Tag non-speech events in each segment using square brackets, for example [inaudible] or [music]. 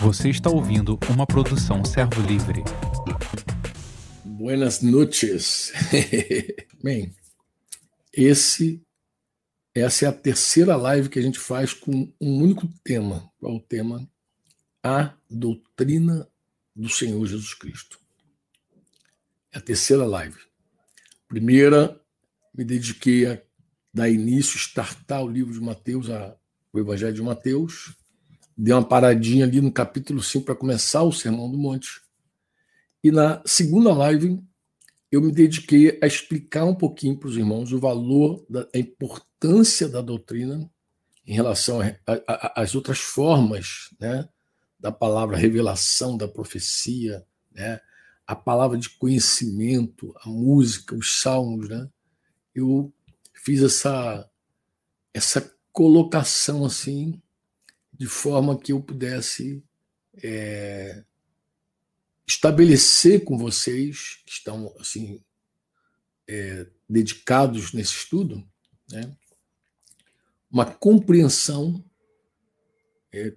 Você está ouvindo uma produção Servo Livre. Buenas noches. [laughs] Bem, esse essa é a terceira live que a gente faz com um único tema. Qual o tema? A doutrina do Senhor Jesus Cristo. É a terceira live. Primeira, me dediquei a dar início, startar o livro de Mateus, a, o Evangelho de Mateus. Dei uma paradinha ali no capítulo 5 para começar o Sermão do Monte. E na segunda live, eu me dediquei a explicar um pouquinho para os irmãos o valor, da, a importância da doutrina em relação às outras formas né, da palavra revelação, da profecia, né, a palavra de conhecimento, a música, os salmos. Né, eu fiz essa, essa colocação assim, de forma que eu pudesse é, estabelecer com vocês que estão assim é, dedicados nesse estudo, né, uma compreensão é,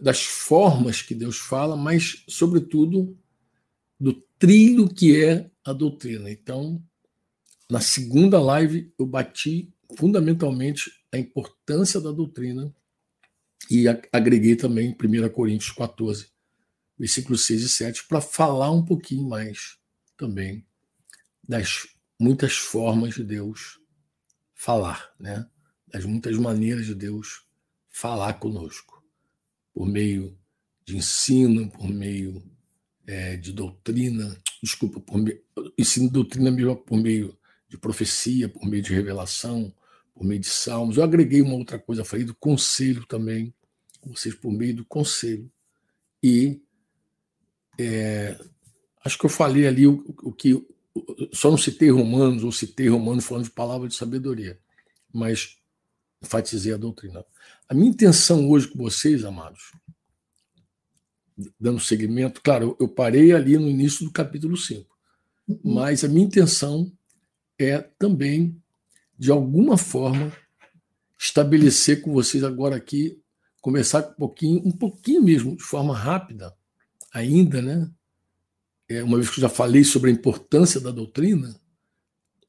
das formas que Deus fala, mas sobretudo do trilho que é a doutrina. Então, na segunda live eu bati fundamentalmente a importância da doutrina e agreguei também 1 Coríntios 14, versículos 6 e 7, para falar um pouquinho mais também das muitas formas de Deus falar, né? das muitas maneiras de Deus falar conosco, por meio de ensino, por meio é, de doutrina, desculpa, por meio, ensino doutrina mesmo por meio de profecia, por meio de revelação, por meio de salmos. Eu agreguei uma outra coisa, falei do conselho também, vocês por meio do conselho. E é, acho que eu falei ali o, o que. Só não citei Romanos, ou citei Romanos falando de palavra de sabedoria, mas enfatizei a doutrina. A minha intenção hoje com vocês, amados, dando seguimento, claro, eu parei ali no início do capítulo 5, uhum. mas a minha intenção é também, de alguma forma, estabelecer com vocês agora aqui, começar um pouquinho, um pouquinho mesmo, de forma rápida, ainda, né? É, uma vez que eu já falei sobre a importância da doutrina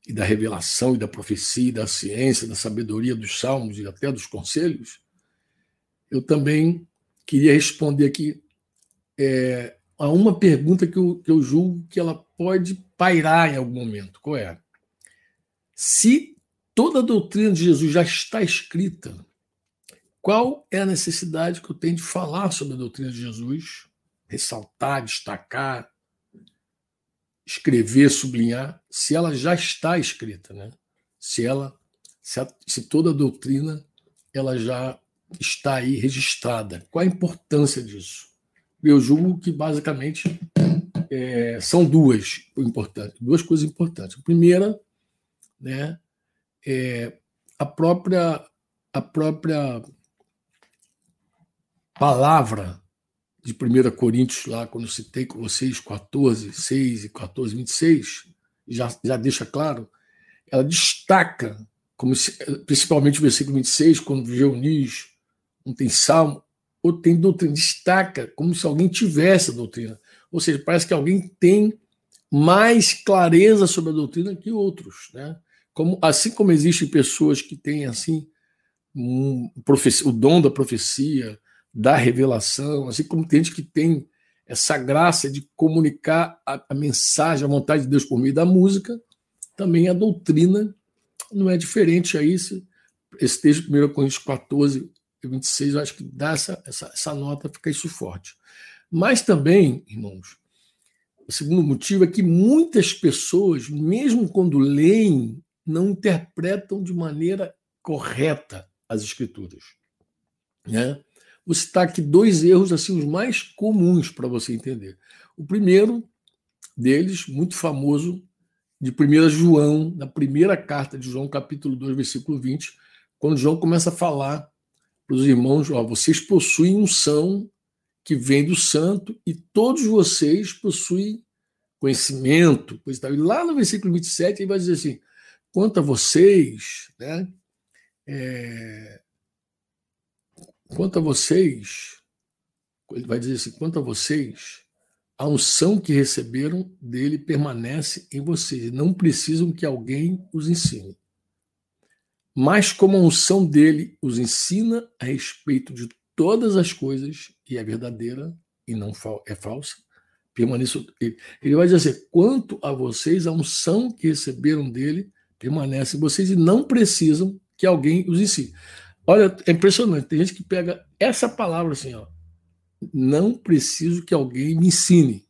e da revelação e da profecia, e da ciência, da sabedoria dos salmos e até dos conselhos, eu também queria responder aqui é, a uma pergunta que eu, que eu julgo que ela pode pairar em algum momento. Qual é? Se toda a doutrina de Jesus já está escrita, qual é a necessidade que eu tenho de falar sobre a doutrina de Jesus ressaltar, destacar, escrever, sublinhar, se ela já está escrita, né? Se ela, se, a, se toda a doutrina ela já está aí registrada. Qual a importância disso? Eu julgo que basicamente é, são duas importantes, duas coisas importantes. A primeira, né, é a própria a própria palavra de 1 Coríntios, lá, quando eu citei com vocês 14, 6 e 14, 26, já, já deixa claro, ela destaca, como se, principalmente o versículo 26, quando reunis, um tem salmo, outro tem doutrina, destaca como se alguém tivesse a doutrina. Ou seja, parece que alguém tem mais clareza sobre a doutrina que outros. Né? Como, assim como existem pessoas que têm assim um, o dom da profecia, da revelação, assim como tem gente que tem essa graça de comunicar a, a mensagem, a vontade de Deus por meio da música, também a doutrina não é diferente a isso. Esse texto, 1 Coríntios 14, 26, eu acho que dá essa, essa, essa nota, fica isso forte. Mas também, irmãos, o segundo motivo é que muitas pessoas, mesmo quando leem, não interpretam de maneira correta as escrituras. Né? Vou citar aqui dois erros assim os mais comuns para você entender. O primeiro deles, muito famoso, de 1 João, na primeira carta de João, capítulo 2, versículo 20, quando João começa a falar para os irmãos, ó, vocês possuem unção que vem do santo e todos vocês possuem conhecimento, pois E lá no versículo 27 ele vai dizer assim, quanto a vocês, né, é, Quanto a vocês, ele vai dizer assim: quanto a vocês, a unção que receberam dele permanece em vocês. Não precisam que alguém os ensine. Mas como a unção dele os ensina a respeito de todas as coisas, e é verdadeira e não é falsa, permaneça. Ele vai dizer assim: quanto a vocês, a unção que receberam dele permanece em vocês e não precisam que alguém os ensine. Olha, é impressionante. Tem gente que pega essa palavra assim, ó. Não preciso que alguém me ensine.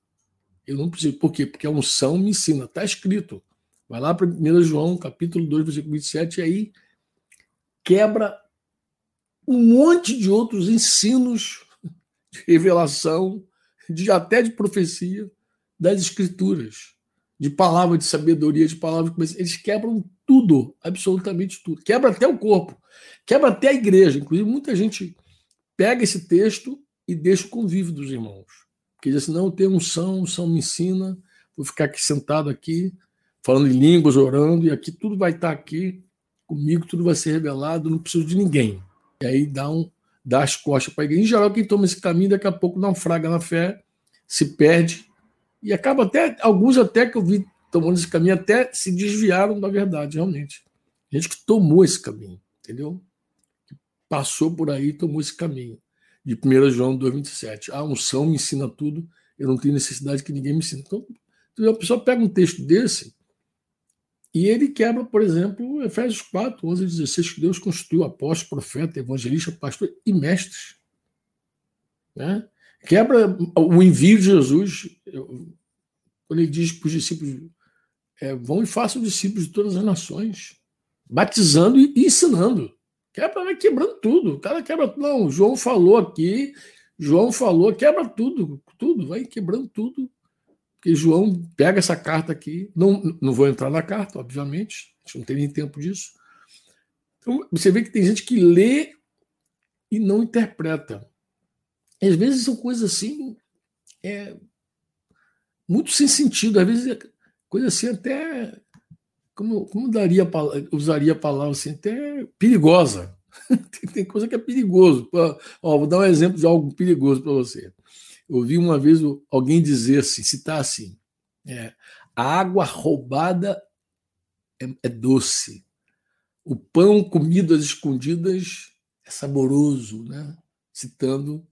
Eu não preciso. Por quê? Porque a unção me ensina. Está escrito. Vai lá para 1 João, capítulo 2, versículo 27, e aí quebra um monte de outros ensinos de revelação, de até de profecia das escrituras, de palavra de sabedoria, de palavra de eles quebram tudo, absolutamente tudo. Quebra até o corpo, quebra até a igreja. Inclusive, muita gente pega esse texto e deixa o convívio dos irmãos. Porque diz assim: não, eu tenho unção, unção me ensina, vou ficar aqui sentado aqui, falando em línguas, orando, e aqui tudo vai estar aqui comigo, tudo vai ser revelado, não preciso de ninguém. E aí dá, um, dá as costas para a igreja. Em geral, quem toma esse caminho, daqui a pouco naufraga na fé, se perde, e acaba até, alguns até que eu vi tomando esse caminho, até se desviaram da verdade, realmente. Gente que tomou esse caminho, entendeu? Que passou por aí e tomou esse caminho. De 1 João 2,27. A unção me ensina tudo, eu não tenho necessidade que ninguém me ensine. Então, a pessoa pega um texto desse e ele quebra, por exemplo, Efésios 4, 11 e 16, que Deus constituiu apóstolo, profeta, evangelista, pastor e mestres. Né? Quebra o envio de Jesus, quando ele diz para os discípulos: é, vão e façam discípulos de todas as nações, batizando e ensinando. Quebra, vai quebrando tudo. O cara quebra. Não, João falou aqui, João falou, quebra tudo, tudo, vai quebrando tudo porque João pega essa carta aqui, não, não vou entrar na carta, obviamente, a gente não tem nem tempo disso. Então, você vê que tem gente que lê e não interpreta. Às vezes são coisas assim, é, muito sem sentido, às vezes é coisa assim até, como, como daria, usaria a palavra assim, até perigosa. [laughs] tem, tem coisa que é perigoso. Ó, vou dar um exemplo de algo perigoso para você. Eu ouvi uma vez alguém dizer assim, citar assim, é, a água roubada é, é doce, o pão comido às escondidas é saboroso, né? Citando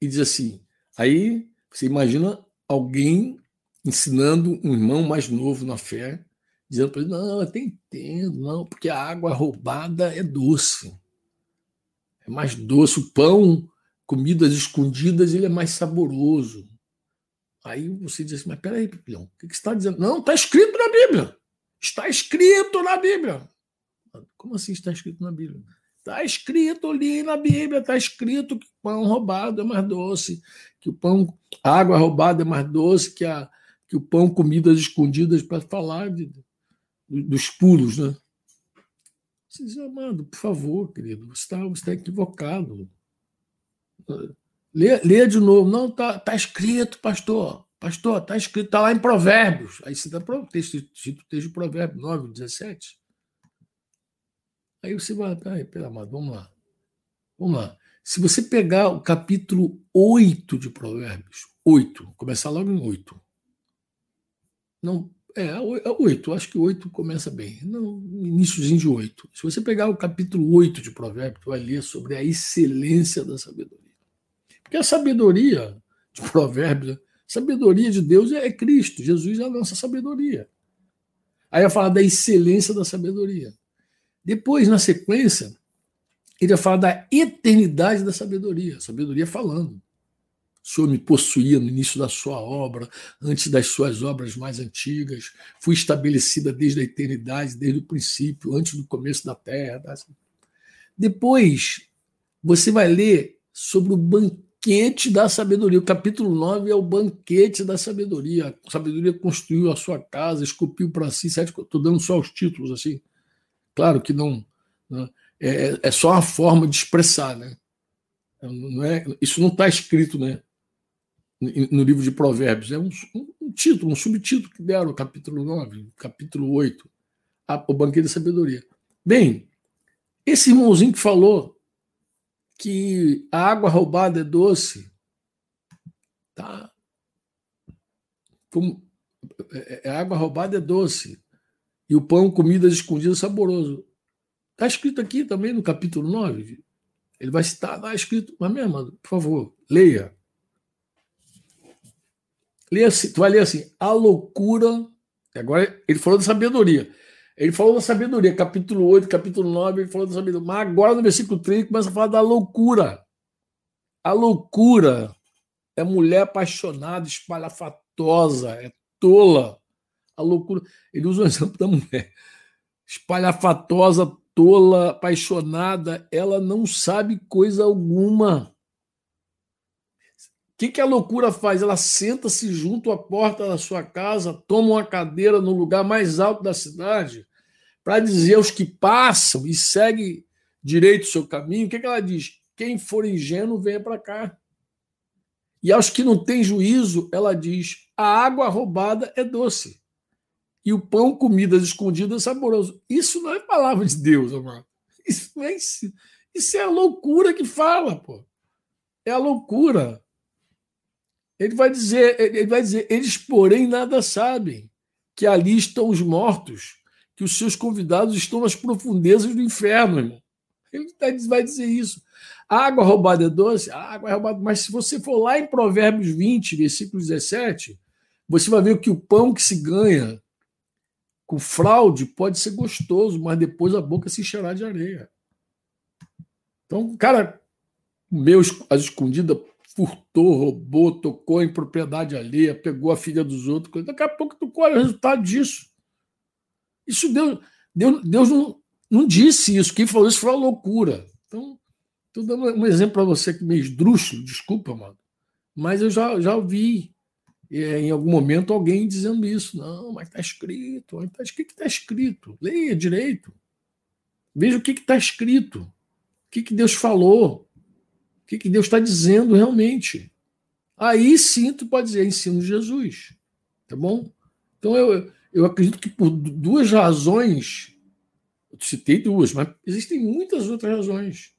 e diz assim. Aí você imagina alguém ensinando um irmão mais novo na fé, dizendo para ele: não, eu até entendo, não, porque a água roubada é doce. É mais doce. O pão comidas escondidas, ele é mais saboroso. Aí você diz assim, mas peraí, Pipilhão, o que, você está dizendo? Não, está escrito na Bíblia. Está escrito na Bíblia. Como assim está escrito na Bíblia? Está escrito ali na Bíblia, está escrito que pão roubado é mais doce, que o pão, água roubada é mais doce que, a, que o pão comidas escondidas, para falar de, dos puros, né? Você diz, amado, por favor, querido, você está, você está equivocado. Lê, lê de novo. Não, tá, tá escrito, pastor. Pastor, tá escrito, tá lá em Provérbios. Aí você dá o texto, texto de Provérbios 9, 17. Aí você vai, peraí, pera, amado, vamos lá. Vamos lá. Se você pegar o capítulo 8 de Provérbios, 8, começar logo em 8. Não, é, 8, acho que 8 começa bem. Não, iníciozinho de 8. Se você pegar o capítulo 8 de Provérbios, vai ler sobre a excelência da sabedoria. Porque a sabedoria de Provérbios, sabedoria de Deus é Cristo, Jesus é a nossa sabedoria. Aí vai falar da excelência da sabedoria. Depois, na sequência, ele vai falar da eternidade da sabedoria, sabedoria falando. O Senhor me possuía no início da sua obra, antes das suas obras mais antigas. Fui estabelecida desde a eternidade, desde o princípio, antes do começo da terra. Depois, você vai ler sobre o banquete banquete da sabedoria. O capítulo 9 é o banquete da sabedoria. A sabedoria construiu a sua casa, esculpiu para si. Estou dando só os títulos assim. Claro que não. Né? É, é só uma forma de expressar. Né? Não é, isso não está escrito né? no livro de Provérbios. É um, um, título, um subtítulo que deram, capítulo 9, capítulo 8, a, o banquete da sabedoria. Bem, esse irmãozinho que falou que a água roubada é doce, Tá? Como, é, é, água roubada é doce. E o pão, comidas escondidas, saboroso. Está escrito aqui também no capítulo 9. Ele vai citar, está escrito, mas mesmo, por favor, leia. Leia assim, tu vai ler assim, a loucura. Agora ele falou da sabedoria. Ele falou da sabedoria, capítulo 8, capítulo 9, ele falou da sabedoria. Mas agora no versículo 3 ele começa a falar da loucura. A loucura é mulher apaixonada, espalhafatosa, é tola. A loucura. Ele usa o [laughs] exemplo da mulher. Espalhafatosa, tola, apaixonada, ela não sabe coisa alguma. O que, que a loucura faz? Ela senta-se junto à porta da sua casa, toma uma cadeira no lugar mais alto da cidade, para dizer aos que passam e segue direito o seu caminho, o que, que ela diz? Quem for ingênuo, venha para cá. E aos que não têm juízo, ela diz: a água roubada é doce. E o pão, comidas escondidas, é saboroso. Isso não é palavra de Deus, amado. Isso, é, isso é a loucura que fala, pô. É a loucura. Ele vai dizer, ele vai dizer, eles, porém, nada sabem, que ali estão os mortos, que os seus convidados estão nas profundezas do inferno, irmão. Ele tá, vai dizer isso. Água roubada é doce? A água é roubada. Mas se você for lá em Provérbios 20, versículo 17, você vai ver que o pão que se ganha com fraude pode ser gostoso, mas depois a boca se encherá de areia. Então, cara, meu as escondidas furtou, roubou, tocou em propriedade alheia, pegou a filha dos outros. Daqui a pouco tu colhe o resultado disso. Isso Deus, Deus, Deus não, não disse isso. Quem falou isso foi uma loucura. Então, Estou dando um exemplo para você que meio esdrúxulo, desculpa, mano. Mas eu já, já ouvi é, em algum momento alguém dizendo isso. Não, mas está escrito. Tá, o que está escrito? Leia direito. Veja o que está escrito. O que, que Deus falou. O que, que Deus está dizendo realmente. Aí sim tu pode dizer ensino de Jesus. Tá bom? Então eu, eu acredito que por duas razões, eu citei duas, mas existem muitas outras razões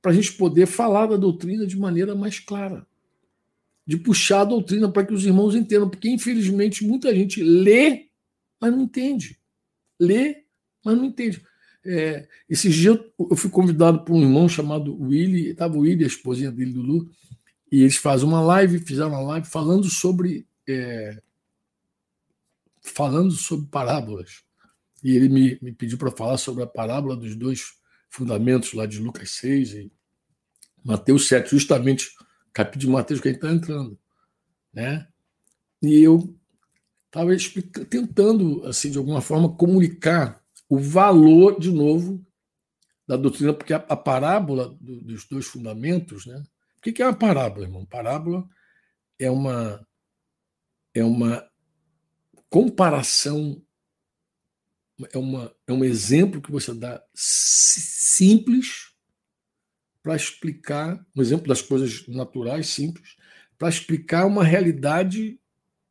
para a gente poder falar da doutrina de maneira mais clara, de puxar a doutrina para que os irmãos entendam, porque infelizmente muita gente lê, mas não entende. Lê, mas não entende. É, esses dias eu fui convidado por um irmão chamado Willy, estava o Willy, a esposinha dele, Lulu, e eles fazem uma live, fizeram uma live falando sobre é, falando sobre parábolas. E ele me, me pediu para falar sobre a parábola dos dois fundamentos lá de Lucas 6 e Mateus 7, justamente capítulo de Mateus que a gente está entrando. Né? E eu estava tentando, assim, de alguma forma, comunicar o valor, de novo, da doutrina, porque a, a parábola do, dos dois fundamentos, né? O que é uma parábola, irmão? Parábola é uma é uma comparação é, uma, é um exemplo que você dá simples para explicar, um exemplo das coisas naturais simples, para explicar uma realidade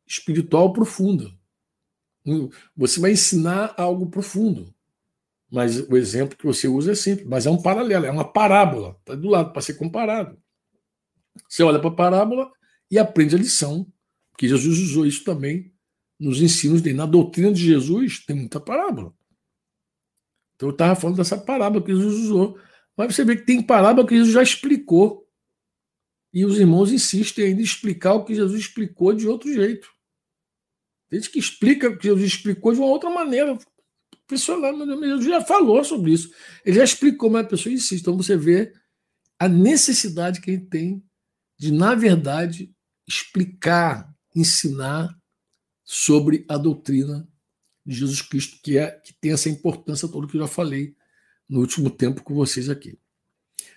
espiritual profunda. Você vai ensinar algo profundo, mas o exemplo que você usa é simples, mas é um paralelo, é uma parábola, está do lado para ser comparado. Você olha para a parábola e aprende a lição, que Jesus usou isso também nos ensinos dele. Na doutrina de Jesus tem muita parábola. Então eu estava falando dessa parábola que Jesus usou. Mas você vê que tem parábola que Jesus já explicou. E os irmãos insistem ainda em explicar o que Jesus explicou de outro jeito. Gente que explica o que Jesus explicou de uma outra maneira. Impressionante, mas Jesus já falou sobre isso. Ele já explicou, mas a pessoa insiste. Então você vê a necessidade que ele tem de, na verdade, explicar, ensinar sobre a doutrina de Jesus Cristo, que, é, que tem essa importância toda que eu já falei no último tempo com vocês aqui.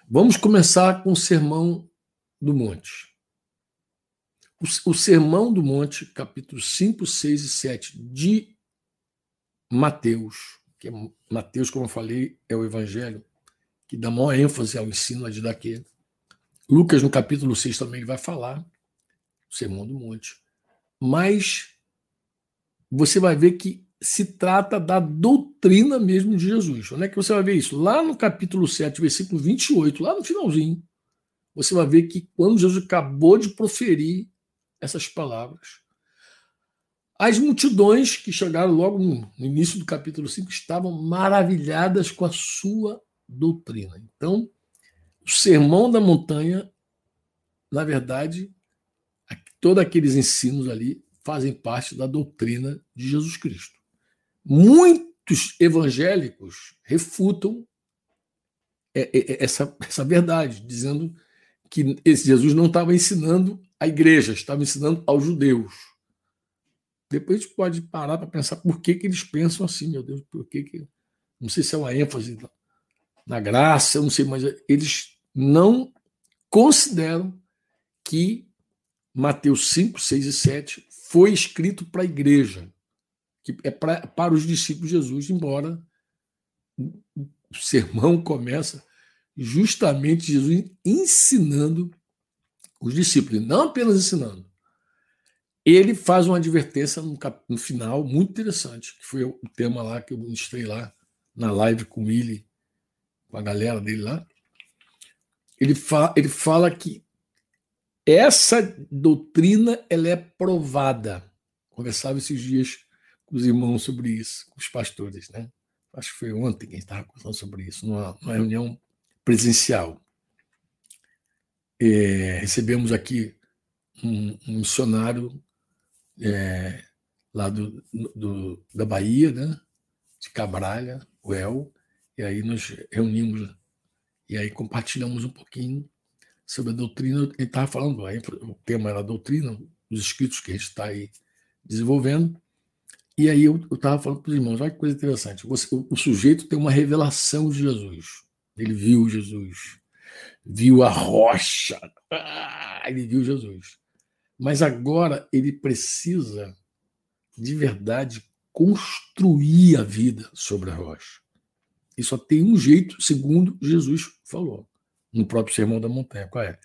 Vamos começar com o Sermão do Monte. O, o Sermão do Monte, capítulos 5, 6 e 7 de Mateus, que é Mateus, como eu falei, é o Evangelho, que dá maior ênfase ao ensino de daqui. Lucas, no capítulo 6, também vai falar o Sermão do Monte. Mas você vai ver que se trata da doutrina mesmo de Jesus. Onde é que você vai ver isso? Lá no capítulo 7, versículo 28, lá no finalzinho, você vai ver que quando Jesus acabou de proferir essas palavras. As multidões que chegaram logo no início do capítulo 5 estavam maravilhadas com a sua doutrina. Então, o sermão da montanha, na verdade, todos aqueles ensinos ali fazem parte da doutrina de Jesus Cristo. Muitos evangélicos refutam é, é, é, essa, essa verdade, dizendo que esse Jesus não estava ensinando a igreja, estava ensinando aos judeus. Depois a gente pode parar para pensar por que, que eles pensam assim, meu Deus, por que, que. Não sei se é uma ênfase na graça, eu não sei, mas eles não consideram que Mateus 5, 6 e 7 foi escrito para a igreja, que é pra, para os discípulos de Jesus, embora o sermão começa justamente Jesus ensinando os discípulos, não apenas ensinando. Ele faz uma advertência no, cap... no final muito interessante, que foi o tema lá que eu mostrei lá na live com Willi, com a galera dele lá. Ele, fa... ele fala que essa doutrina ela é provada. Conversava esses dias os irmãos sobre isso, os pastores, né? Acho que foi ontem que a gente estava conversando sobre isso, numa, numa reunião presencial. É, recebemos aqui um, um missionário é, lá do, do, da Bahia, né? de Cabralha, o El, e aí nos reunimos e aí compartilhamos um pouquinho sobre a doutrina. Ele estava falando, aí, o tema era a doutrina, os escritos que a gente está aí desenvolvendo. E aí eu estava falando para os irmãos, olha que coisa interessante. Você, o, o, sujeito tem uma revelação de Jesus. Ele viu Jesus, viu a rocha, ah, ele viu Jesus. Mas agora ele precisa, de verdade, construir a vida sobre a rocha. E só tem um jeito, segundo Jesus falou no próprio Sermão da Montanha. Qual é?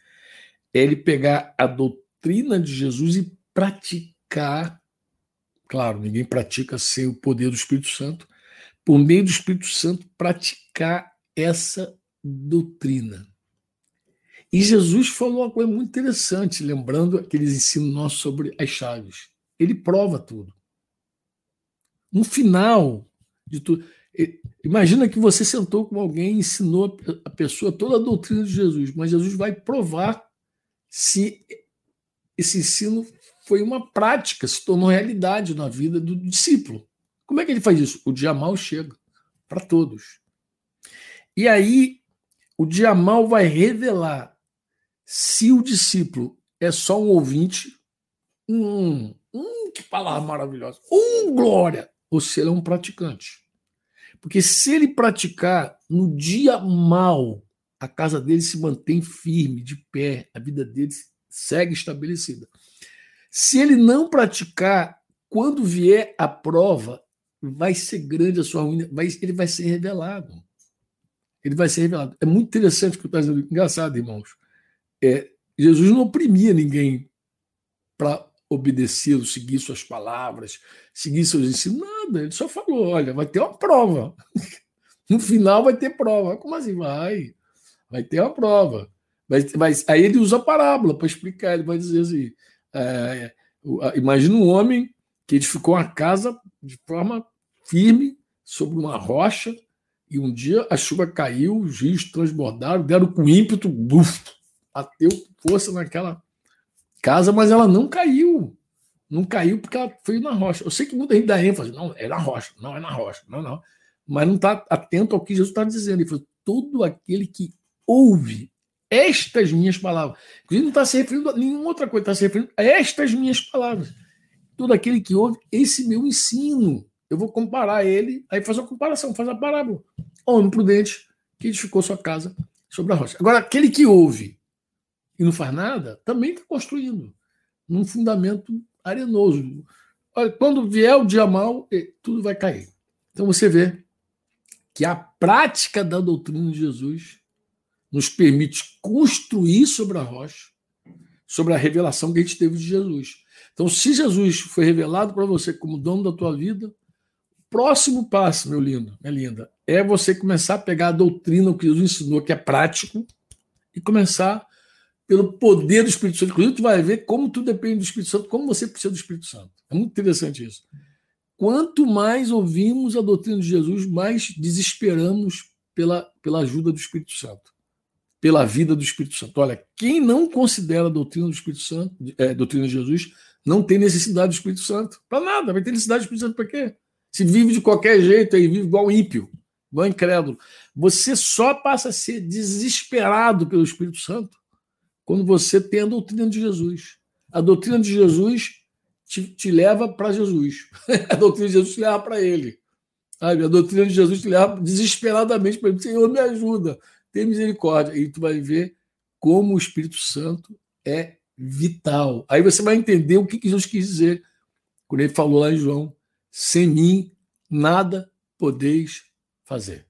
É ele pegar a doutrina de Jesus e praticar. Claro, ninguém pratica sem o poder do Espírito Santo. Por meio do Espírito Santo, praticar essa doutrina. E Jesus falou uma coisa muito interessante, lembrando aqueles ensinos nossos sobre as chaves. Ele prova tudo. No final de tudo. Imagina que você sentou com alguém e ensinou a pessoa toda a doutrina de Jesus, mas Jesus vai provar se esse ensino foi uma prática, se tornou realidade na vida do discípulo. Como é que ele faz isso? O dia mal chega para todos. E aí, o dia mal vai revelar se o discípulo é só um ouvinte, um, um que palavra maravilhosa, um glória, ou se ele é um praticante. Porque se ele praticar no dia mal, a casa dele se mantém firme, de pé, a vida dele segue estabelecida. Se ele não praticar, quando vier a prova, vai ser grande a sua ruína, vai, ele vai ser revelado. Ele vai ser revelado. É muito interessante o que estou dizendo. Engraçado, irmãos. É, Jesus não oprimia ninguém para obedecê-lo, seguir suas palavras, seguir seus ensinos. Nada, ele só falou: olha, vai ter uma prova. [laughs] No final vai ter prova. Como assim? Vai. Vai ter uma prova. Mas, mas aí ele usa a parábola para explicar. Ele vai dizer assim: é, imagina um homem que edificou uma casa de forma firme sobre uma rocha e um dia a chuva caiu, os rios transbordaram, deram com ímpeto, buf, bateu força naquela casa, mas ela não caiu. Não caiu porque ela foi na rocha. Eu sei que muita gente dá ênfase, não, é na rocha, não é na rocha, não, não. Mas não está atento ao que Jesus está dizendo. Ele falou: todo aquele que ouve estas minhas palavras. Inclusive, não está se referindo a nenhuma outra coisa, está se referindo a estas minhas palavras. Todo aquele que ouve esse meu ensino. Eu vou comparar ele, aí faz a comparação, faz a parábola. Homem prudente que edificou sua casa sobre a rocha. Agora, aquele que ouve e não faz nada, também está construindo num fundamento arenoso. Olha, quando vier o dia mal, tudo vai cair. Então você vê que a prática da doutrina de Jesus nos permite construir sobre a rocha, sobre a revelação que a gente teve de Jesus. Então, se Jesus foi revelado para você como dono da tua vida, próximo passo, meu lindo, minha linda, é você começar a pegar a doutrina, que Jesus ensinou, que é prático, e começar pelo poder do Espírito Santo. Inclusive, tu vai ver como tu depende do Espírito Santo, como você precisa do Espírito Santo. É muito interessante isso. Quanto mais ouvimos a doutrina de Jesus, mais desesperamos pela, pela ajuda do Espírito Santo, pela vida do Espírito Santo. Olha, quem não considera a doutrina do Espírito Santo, é, doutrina de Jesus, não tem necessidade do Espírito Santo. Para nada, vai ter necessidade do Espírito Santo para quê? Se vive de qualquer jeito aí, vive igual ímpio, igual incrédulo. Você só passa a ser desesperado pelo Espírito Santo quando você tem a doutrina de Jesus. A doutrina de Jesus te, te leva para Jesus. [laughs] a doutrina de Jesus te leva para Ele. A doutrina de Jesus te leva desesperadamente para Ele. Senhor, me ajuda, tem misericórdia. E tu vai ver como o Espírito Santo é vital. Aí você vai entender o que Jesus quis dizer quando ele falou lá em João: sem mim nada podeis fazer.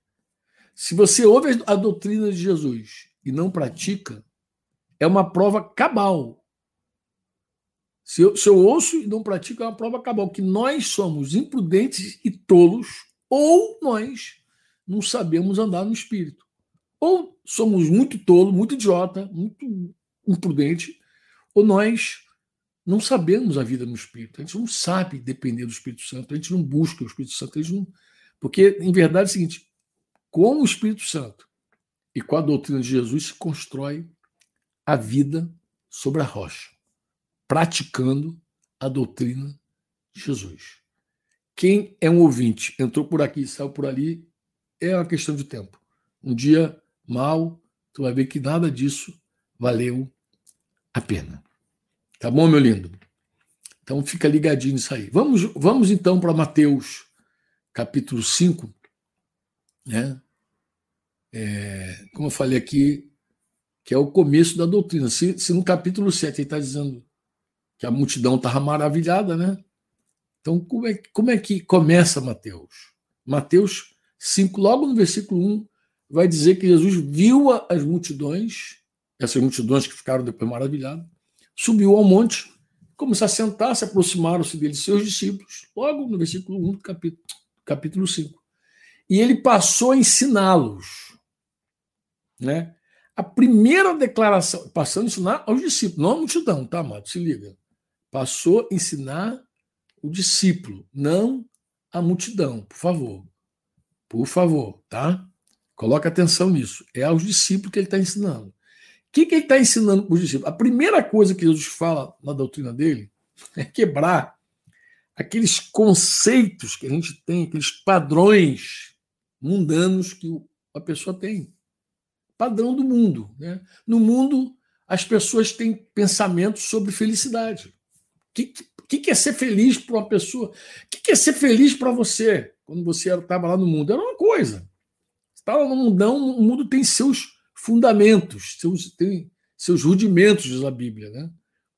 Se você ouve a doutrina de Jesus e não pratica, é uma prova cabal. Se eu, se eu ouço e não pratico, é uma prova cabal. Que nós somos imprudentes e tolos, ou nós não sabemos andar no espírito. Ou somos muito tolo, muito idiota, muito imprudente, ou nós não sabemos a vida no Espírito. A gente não sabe depender do Espírito Santo, a gente não busca o Espírito Santo. A gente não... Porque, em verdade, é o seguinte: com o Espírito Santo e com a doutrina de Jesus se constrói a vida sobre a rocha, praticando a doutrina de Jesus. Quem é um ouvinte, entrou por aqui, saiu por ali, é uma questão de tempo. Um dia mal, tu vai ver que nada disso valeu a pena. Tá bom, meu lindo? Então fica ligadinho nisso aí. Vamos, vamos então para Mateus, capítulo 5. Né? É, como eu falei aqui, que é o começo da doutrina. Se, se no capítulo 7 ele está dizendo que a multidão estava maravilhada, né? Então, como é, como é que começa Mateus? Mateus 5, logo no versículo 1, vai dizer que Jesus viu as multidões, essas multidões que ficaram depois maravilhadas, subiu ao monte, sentar, se aproximaram-se dele seus discípulos, logo no versículo 1 do capítulo, capítulo 5. E ele passou a ensiná-los. Né? A primeira declaração, passando a ensinar aos discípulos, não à multidão, tá, amado? Se liga. Passou a ensinar o discípulo, não a multidão, por favor. Por favor, tá? Coloca atenção nisso. É aos discípulos que ele está ensinando. O que, que ele está ensinando para os discípulos? A primeira coisa que Jesus fala na doutrina dele [laughs] é quebrar aqueles conceitos que a gente tem, aqueles padrões mundanos que a pessoa tem padrão do mundo. Né? No mundo, as pessoas têm pensamentos sobre felicidade. O que, que, é ser feliz para uma pessoa? O que, que é ser feliz para você quando você estava lá no mundo? Era uma coisa. Estava no mundão, o mundo tem seus fundamentos, seus, tem seus rudimentos, diz a Bíblia. Né?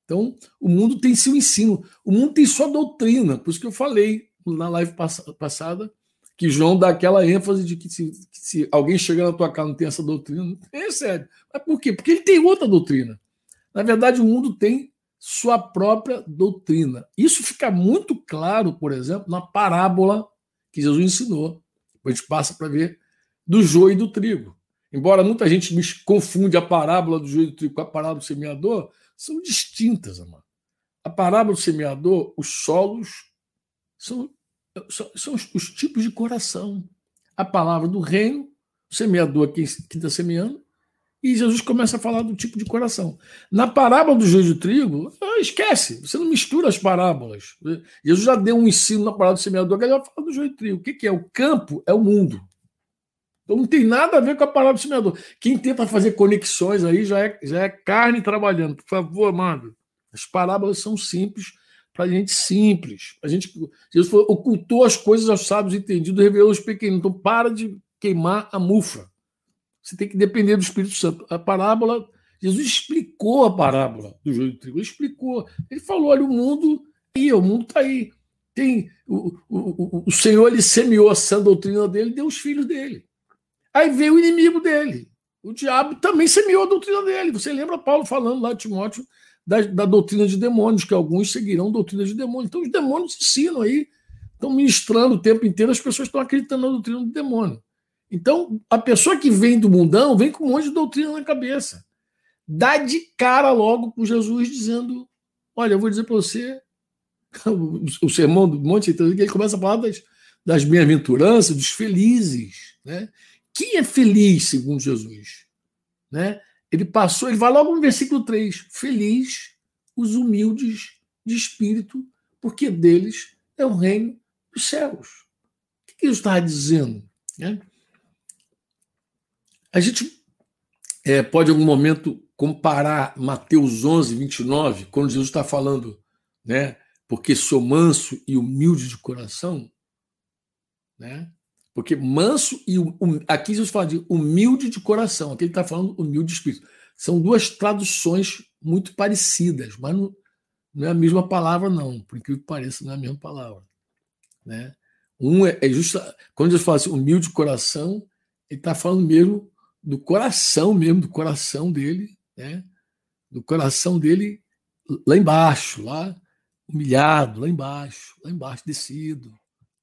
Então, o mundo tem seu ensino, o mundo tem sua doutrina, por isso que eu falei na live passada que João dá aquela ênfase de que se, se alguém chegar na tua casa não tem essa doutrina, é sério. Mas por quê? Porque ele tem outra doutrina. Na verdade, o mundo tem sua própria doutrina. Isso fica muito claro, por exemplo, na parábola que Jesus ensinou. Depois a gente passa para ver do joio e do trigo. Embora muita gente me confunde a parábola do joio e do trigo com a parábola do semeador, são distintas, amado. A parábola do semeador, os solos são são os, os, tipos de coração. A palavra do reino, o semeador que está semeando, e Jesus começa a falar do tipo de coração. Na parábola do joio de trigo, ah, esquece, você não mistura as parábolas. Jesus já deu um ensino na parábola do semeador, que ele vai falar do joio de trigo. O que é? O campo é o mundo. Então não tem nada a ver com a parábola do semeador. Quem tenta fazer conexões aí já é, já é carne trabalhando. Por favor, amado. As parábolas são simples para gente simples. A gente, Jesus falou, ocultou as coisas aos sábios entendidos, revelou os pequenos. Então, para de queimar a mufa. Você tem que depender do Espírito Santo. A parábola, Jesus explicou a parábola do joio de trigo. Ele explicou. Ele falou: olha, o mundo aí, o mundo está aí. Tem, o, o, o Senhor ele semeou essa doutrina dele, deu os filhos dele. Aí veio o inimigo dele. O diabo também semeou a doutrina dele. Você lembra Paulo falando lá, Timóteo, da, da doutrina de demônios, que alguns seguirão doutrina de demônios. Então, os demônios ensinam aí, estão ministrando o tempo inteiro, as pessoas estão acreditando na doutrina do demônio. Então, a pessoa que vem do mundão vem com um monte de doutrina na cabeça. dá de cara logo com Jesus, dizendo: Olha, eu vou dizer para você, [laughs] o, sermão do Monte, ele começa a falar das, das bem-aventuranças, dos felizes. Né? Quem é feliz, segundo Jesus? Né? Ele passou, ele vai logo no versículo 3: Feliz os humildes de espírito, porque deles é o reino dos céus. O que ele está dizendo? Né? A gente é, pode, em algum momento, comparar Mateus 11, 29, quando Jesus está falando, né? Porque sou manso e humilde de coração, né? Porque manso e aqui Jesus fala de humilde de coração, aqui ele está falando humilde de espírito. São duas traduções muito parecidas, mas não, não é a mesma palavra, não. Por incrível que pareça, não é a mesma palavra. Né? Um é, é justo. Quando Jesus fala assim, humilde de coração, ele está falando mesmo do coração mesmo, do coração dele, né? do coração dele lá embaixo, lá humilhado, lá embaixo, lá embaixo, descido,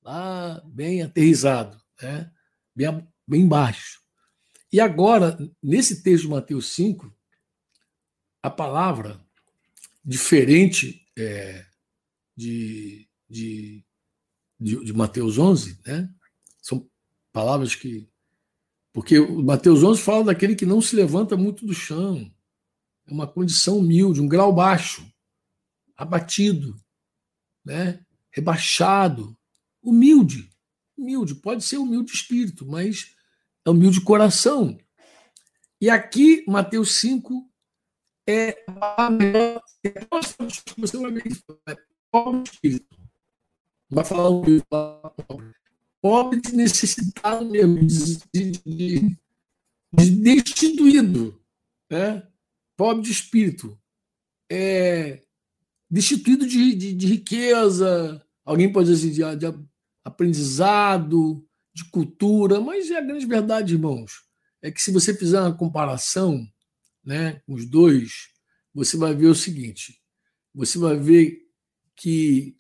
lá bem aterrizado, né? bem, bem baixo. E agora, nesse texto de Mateus 5, a palavra diferente é, de, de, de, de, Mateus 11, né? são palavras que. Porque Mateus 11 fala daquele que não se levanta muito do chão, é uma condição humilde, um grau baixo, abatido, né? rebaixado, humilde. Humilde, pode ser humilde espírito, mas é humilde coração. E aqui, Mateus 5 é a melhor. Você vai ver. É pobre espírito. Vai falar um pobre. Pobre de necessitado mesmo, de, de, de destituído. Né? Pobre de espírito. É, destituído de, de, de riqueza. Alguém pode dizer assim, de, de aprendizado, de cultura, mas é a grande verdade, irmãos, é que se você fizer uma comparação né, com os dois, você vai ver o seguinte: você vai ver que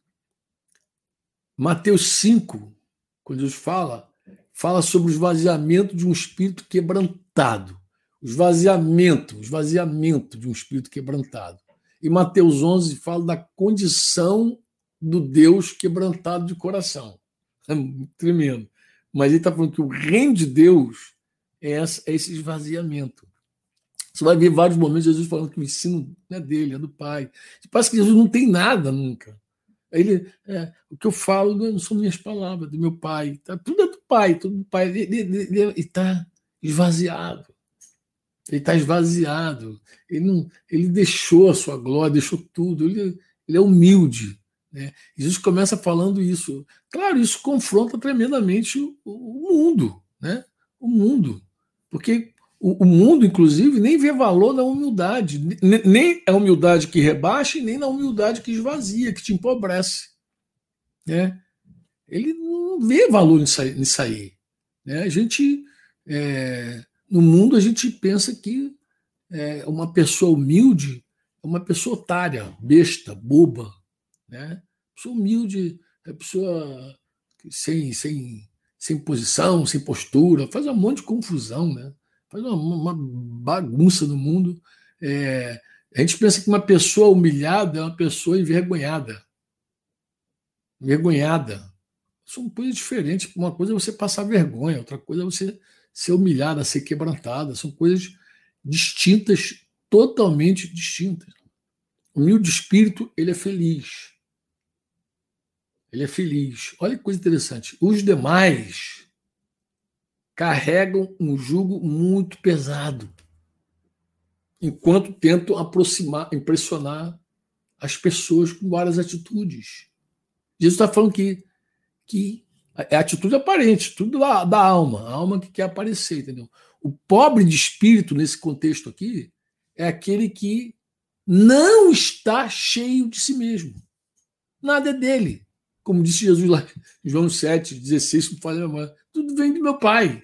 Mateus 5, quando Jesus fala, fala sobre o esvaziamento de um espírito quebrantado. O esvaziamento, o esvaziamento de um espírito quebrantado. E Mateus 11 fala da condição do Deus quebrantado de coração. É tremendo. Mas ele está falando que o reino de Deus é, é esse esvaziamento. Você vai ver vários momentos Jesus falando que o ensino não é dele, é do Pai. Parece que Jesus não tem nada nunca. Ele, é, o que eu falo não são minhas palavras, do meu Pai. Tá, tudo é do Pai, tudo do Pai. Ele está esvaziado. Ele está esvaziado. Ele, não, ele deixou a sua glória, deixou tudo. Ele, ele é humilde. Né? Jesus começa falando isso. Claro, isso confronta tremendamente o, o mundo, né? O mundo. Porque o, o, mundo, inclusive, nem vê valor na humildade. Nem a humildade que rebaixa, nem na humildade que esvazia, que te empobrece. Né? Ele não vê valor nisso aí. Nisso aí né? A gente, é, no mundo, a gente pensa que é, uma pessoa humilde é uma pessoa otária, besta, boba, né? Pessoa humilde, é pessoa sem, sem, sem posição, sem postura, faz um monte de confusão, né? faz uma, uma bagunça no mundo. É, a gente pensa que uma pessoa humilhada é uma pessoa envergonhada. Envergonhada. São coisas diferentes. Uma coisa é você passar vergonha, outra coisa é você ser humilhada, ser quebrantada. São coisas distintas, totalmente distintas. O humilde espírito, ele é feliz. Ele é feliz. Olha que coisa interessante. Os demais carregam um jugo muito pesado, enquanto tentam aproximar, impressionar as pessoas com várias atitudes. Jesus está falando que, que é atitude aparente, tudo da, da alma, a alma que quer aparecer, entendeu? O pobre de espírito, nesse contexto aqui, é aquele que não está cheio de si mesmo. Nada é dele. Como disse Jesus lá em João 7, 16, como falei, tudo vem do meu Pai.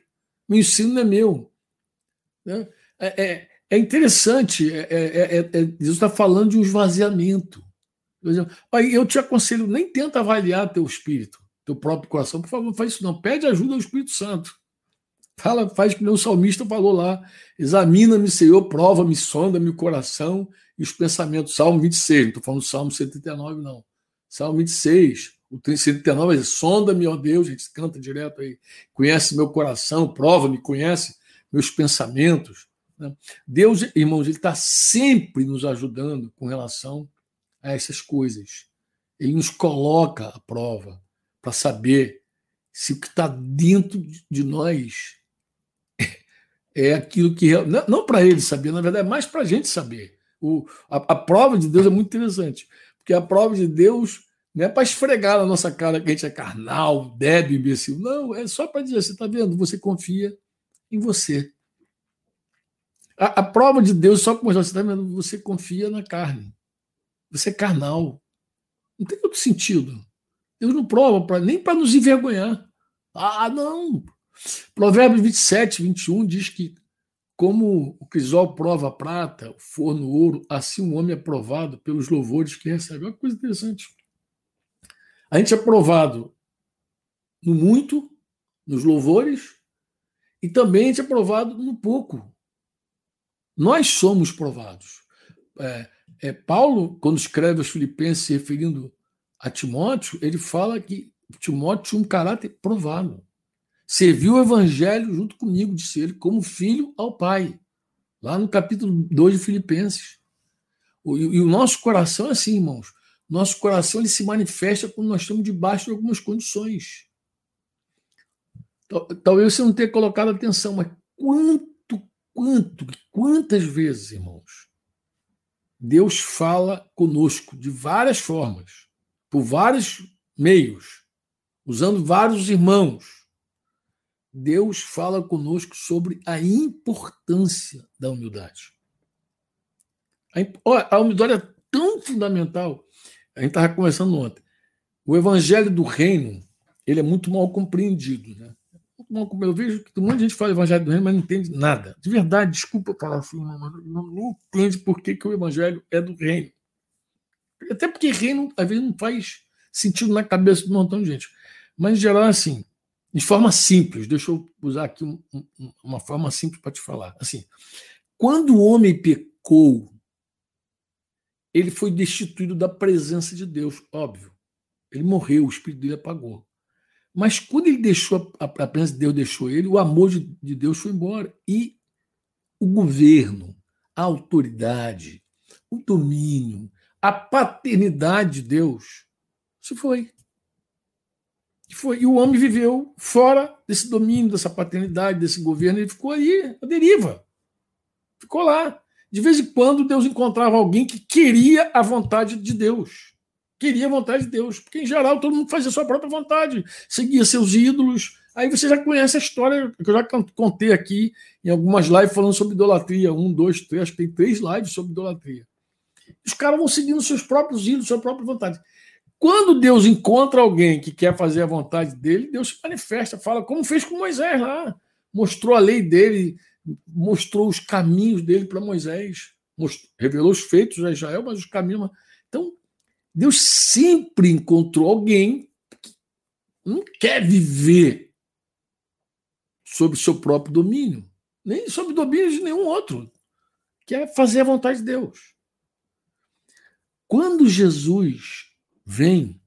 O ensino é meu. Né? É, é, é interessante, é, é, é, é Jesus está falando de um esvaziamento. Eu te aconselho, nem tenta avaliar teu espírito, teu próprio coração. Por favor, não faz isso não. Pede ajuda ao Espírito Santo. Fala, faz que o salmista falou lá. Examina-me, Senhor, prova-me, sonda-me o coração e os pensamentos. Salmo 26, não estou falando do Salmo 139, não. Salmo 26, o 139 é sonda-me, ó Deus, a gente canta direto aí. Conhece meu coração, prova-me, conhece meus pensamentos. Né? Deus, irmãos, ele está sempre nos ajudando com relação a essas coisas. Ele nos coloca à prova para saber se o que está dentro de nós [laughs] é aquilo que. Não, não para ele saber, na verdade, é mais para a gente saber. O, a, a, prova de Deus é muito interessante, porque a prova de Deus não é para esfregar na nossa cara que a gente é carnal, débil, imbecil. Não, é só para dizer: você está vendo? Você confia em você. A, a prova de Deus só para mostrar: você está vendo? Você confia na carne. Você é carnal. Não tem outro sentido. Deus não prova pra, nem para nos envergonhar. Ah, não! Provérbios 27, 21 diz que, como o crisol prova a prata, o forno ouro, assim o um homem é provado pelos louvores que recebe. Olha que coisa interessante. A gente é provado no muito, nos louvores, e também a gente é provado no pouco. Nós somos provados. É, é, Paulo, quando escreve aos Filipenses se referindo a Timóteo, ele fala que Timóteo tinha um caráter provado. Serviu o evangelho junto comigo, disse ele, como filho ao pai. Lá no capítulo 2 de Filipenses. E o nosso coração é assim, irmãos. Nosso coração ele se manifesta quando nós estamos debaixo de algumas condições. Talvez você não tenha colocado atenção, mas quanto, quanto, quantas vezes, irmãos, Deus fala conosco de várias formas, por vários meios, usando vários irmãos. Deus fala conosco sobre a importância da humildade. A, humildade é tão fundamental. A gente estava conversando ontem. O evangelho do reino ele é muito mal compreendido. Né? Eu vejo que um monte de gente fala evangelho do reino, mas não entende nada. De verdade, desculpa falar assim, mas não, entende por que, que o evangelho é do reino. Até porque reino, às vezes, não faz sentido na cabeça de um montão de gente. Mas, em geral, assim, de forma simples, deixa eu usar aqui um, um, uma forma simples para te falar. Assim, quando o homem pecou, ele foi destituído da presença de Deus, óbvio. Ele morreu, o espírito dele apagou. Mas quando ele deixou, a, a presença de Deus deixou ele, o amor de, de Deus foi embora. E o governo, a autoridade, o domínio, a paternidade de Deus se foi. E, foi. e o homem viveu fora desse domínio, dessa paternidade, desse governo, ele ficou aí, a deriva. Ficou lá. De vez em quando, Deus encontrava alguém que queria a vontade de Deus queria a vontade de Deus, porque em geral todo mundo fazia a sua própria vontade, seguia seus ídolos. Aí você já conhece a história que eu já contei aqui em algumas lives falando sobre idolatria. Um, dois, três, acho que tem três lives sobre idolatria. Os caras vão seguindo seus próprios ídolos, sua própria vontade. Quando Deus encontra alguém que quer fazer a vontade dele, Deus se manifesta, fala, como fez com Moisés lá. Mostrou a lei dele, mostrou os caminhos dele para Moisés, mostrou, revelou os feitos a Israel, mas os caminhos. Então, Deus sempre encontrou alguém que não quer viver sob seu próprio domínio, nem sob o domínio de nenhum outro. Quer fazer a vontade de Deus. Quando Jesus vem,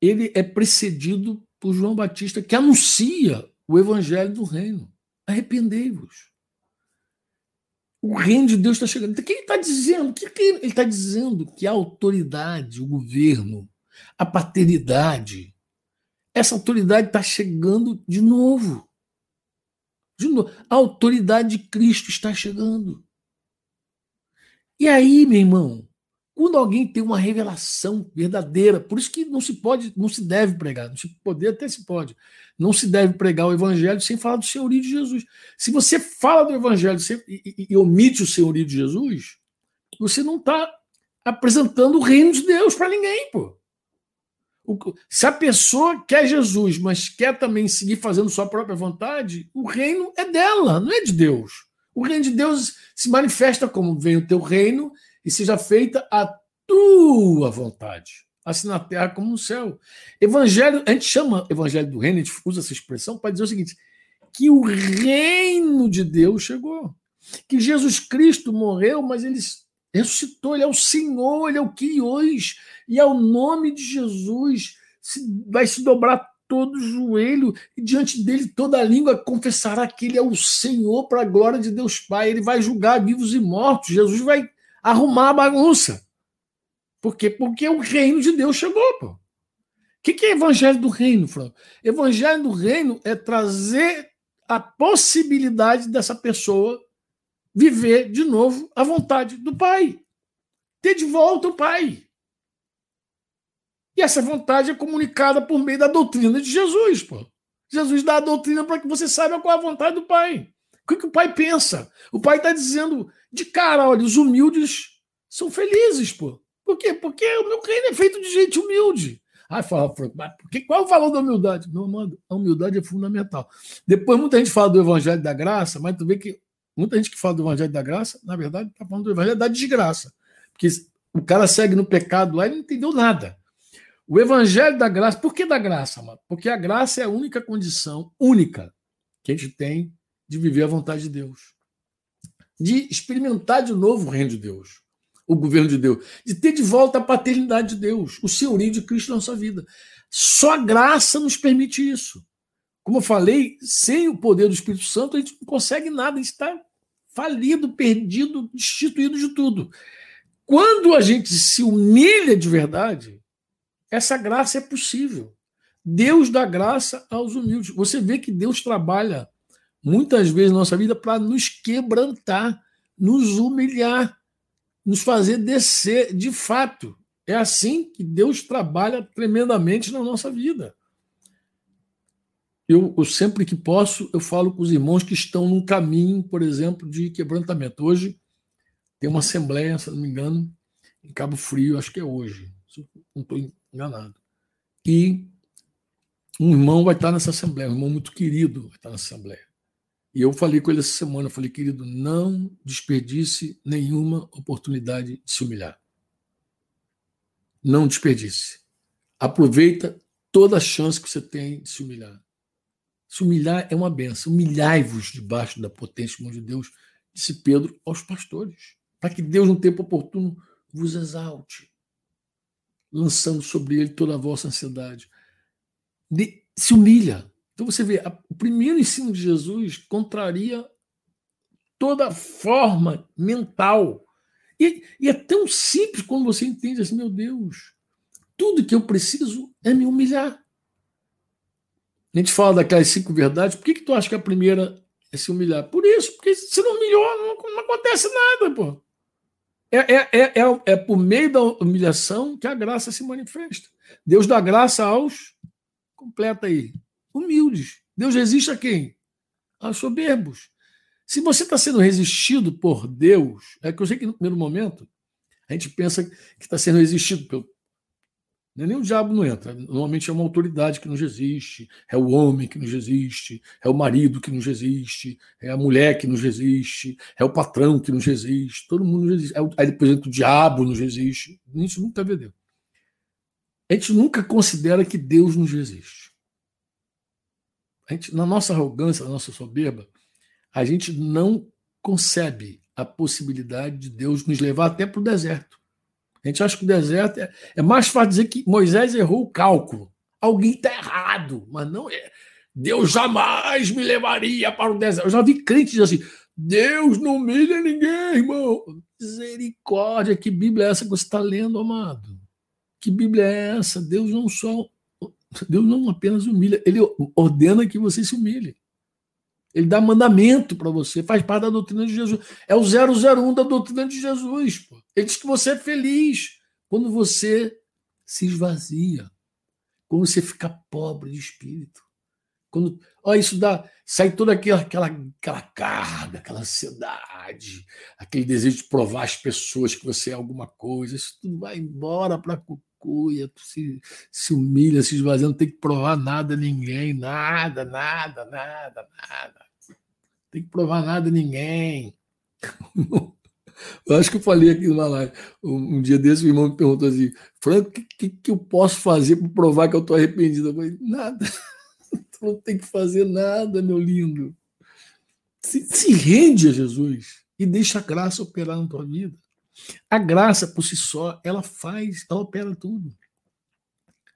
ele é precedido por João Batista, que anuncia o evangelho do reino. Arrependei-vos. O reino de Deus está chegando. O que ele está dizendo? Que ele está dizendo? Que a autoridade, o governo, a paternidade, essa autoridade está chegando de novo. De novo. A autoridade de Cristo está chegando. E aí, meu irmão, quando alguém tem uma revelação verdadeira, por isso que não se pode, não se deve pregar, não se poder até se pode, não se deve pregar o evangelho sem falar do senhorio de Jesus. Se você fala do evangelho e, e, e omite o senhorio de Jesus, você não está apresentando o reino de Deus para ninguém, pô. Se a pessoa quer Jesus, mas quer também seguir fazendo sua própria vontade, o reino é dela, não é de Deus. O reino de Deus se manifesta como vem o teu reino e seja feita a tua vontade. assim na terra como no céu. Evangelho, a gente chama evangelho do reino, a gente usa essa expressão para dizer o seguinte: que o reino de Deus chegou. Que Jesus Cristo morreu, mas ele ressuscitou, ele é o Senhor, ele é o que hoje, e ao nome de Jesus vai se dobrar todo o joelho e diante dele toda a língua confessará que ele é o Senhor para a glória de Deus Pai. Ele vai julgar vivos e mortos. Jesus vai arrumar a bagunça. Por quê? Porque o reino de Deus chegou, pô. O que, que é evangelho do reino, Franco? Evangelho do reino é trazer a possibilidade dessa pessoa viver de novo a vontade do Pai. Ter de volta o Pai. E essa vontade é comunicada por meio da doutrina de Jesus, pô. Jesus dá a doutrina para que você saiba qual é a vontade do Pai. O que, que o Pai pensa? O Pai está dizendo de cara, olha, os humildes são felizes, pô. Por quê? Porque o meu reino é feito de gente humilde. Aí fala, porque, qual é o valor da humildade? Meu amado, a humildade é fundamental. Depois muita gente fala do Evangelho da Graça, mas tu vê que muita gente que fala do Evangelho da Graça, na verdade, está falando do Evangelho da desgraça. Porque o cara segue no pecado lá e não entendeu nada. O evangelho da graça, por que da graça, mano? Porque a graça é a única condição, única, que a gente tem de viver a vontade de Deus. De experimentar de novo o reino de Deus, o governo de Deus, de ter de volta a paternidade de Deus, o senhorio de Cristo na nossa vida. Só a graça nos permite isso. Como eu falei, sem o poder do Espírito Santo, a gente não consegue nada, a gente está falido, perdido, destituído de tudo. Quando a gente se humilha de verdade, essa graça é possível. Deus dá graça aos humildes. Você vê que Deus trabalha muitas vezes na nossa vida para nos quebrantar, nos humilhar, nos fazer descer de fato. É assim que Deus trabalha tremendamente na nossa vida. Eu, eu, sempre que posso, eu falo com os irmãos que estão num caminho, por exemplo, de quebrantamento. Hoje tem uma assembleia, se não me engano, em Cabo Frio, acho que é hoje. Não estou enganado. E um irmão vai estar nessa assembleia, um irmão muito querido vai estar nessa assembleia. E eu falei com ele essa semana, eu falei, querido, não desperdice nenhuma oportunidade de se humilhar. Não desperdice. Aproveita toda a chance que você tem de se humilhar. Se humilhar é uma benção. Humilhai-vos debaixo da potência mão de Deus, disse Pedro aos pastores, para que Deus, no tempo oportuno, vos exalte lançando sobre ele toda a vossa ansiedade. De, se humilha. Então você vê, o primeiro ensino de Jesus contraria toda forma mental. E, e, é tão simples quando você entende assim, meu Deus, tudo que eu preciso é me humilhar. A gente fala daquelas cinco verdades, por que, que tu acha que a primeira é se humilhar? Por isso, porque se não humilhou, não, não acontece nada, pô. É, é, é, é, é por meio da humilhação que a graça se manifesta. Deus dá graça aos, completa aí, humildes. Deus resiste a quem? Aos soberbos. Se você está sendo resistido por Deus, é que eu sei que no primeiro momento a gente pensa que está sendo resistido pelo, nem o diabo não entra. Normalmente é uma autoridade que nos existe, é o homem que nos existe, é o marido que nos existe, é a mulher que nos existe, é o patrão que nos existe, todo mundo nos existe. Aí depois o diabo nos existe. A gente nunca vê Deus. A gente nunca considera que Deus nos existe. Gente, na nossa arrogância, na nossa soberba, a gente não concebe a possibilidade de Deus nos levar até para o deserto. A gente acha que o deserto é, é mais fácil dizer que Moisés errou o cálculo. Alguém está errado, mas não é. Deus jamais me levaria para o deserto. Eu já vi crentes assim: Deus não humilha ninguém, irmão. Misericórdia, que Bíblia é essa que você está lendo, amado? Que Bíblia é essa? Deus não só. Deus não apenas humilha, ele ordena que você se humilhe. Ele dá mandamento para você, faz parte da doutrina de Jesus. É o 001 da doutrina de Jesus. Pô. Ele diz que você é feliz quando você se esvazia, quando você fica pobre de espírito. Quando, ó, isso dá, sai toda aquela, aquela, aquela carga, aquela ansiedade, aquele desejo de provar às pessoas que você é alguma coisa. Isso tudo vai embora para cucuia, se, se humilha, se esvazia, não tem que provar nada a ninguém, nada, nada, nada, nada tem que provar nada a ninguém. [laughs] Eu acho que eu falei aqui numa live. Um, um dia desse, o irmão me perguntou assim: Franco, o que, que, que, eu posso fazer para provar que eu estou arrependido? Eu falei: nada. [laughs] Tu não tem que fazer nada, meu lindo. Se, se rende a Jesus e deixa a graça operar na tua vida. A graça por si só, ela faz, ela opera tudo.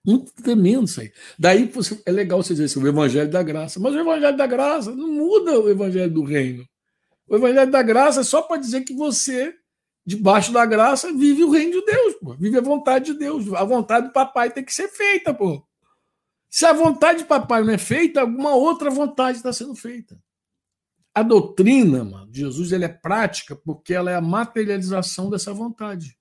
Muito tremendo isso aí. Daí é legal você dizer assim, o evangelho da graça. Mas o evangelho da graça não muda o evangelho do reino. O evangelho da graça é só para dizer que você, debaixo da graça, vive o reino de Deus, pô. vive a vontade de Deus. A vontade do papai tem que ser feita, pô. Se a vontade de papai não é feita, alguma outra vontade está sendo feita. A doutrina mano, de Jesus ele é prática porque ela é a materialização dessa vontade.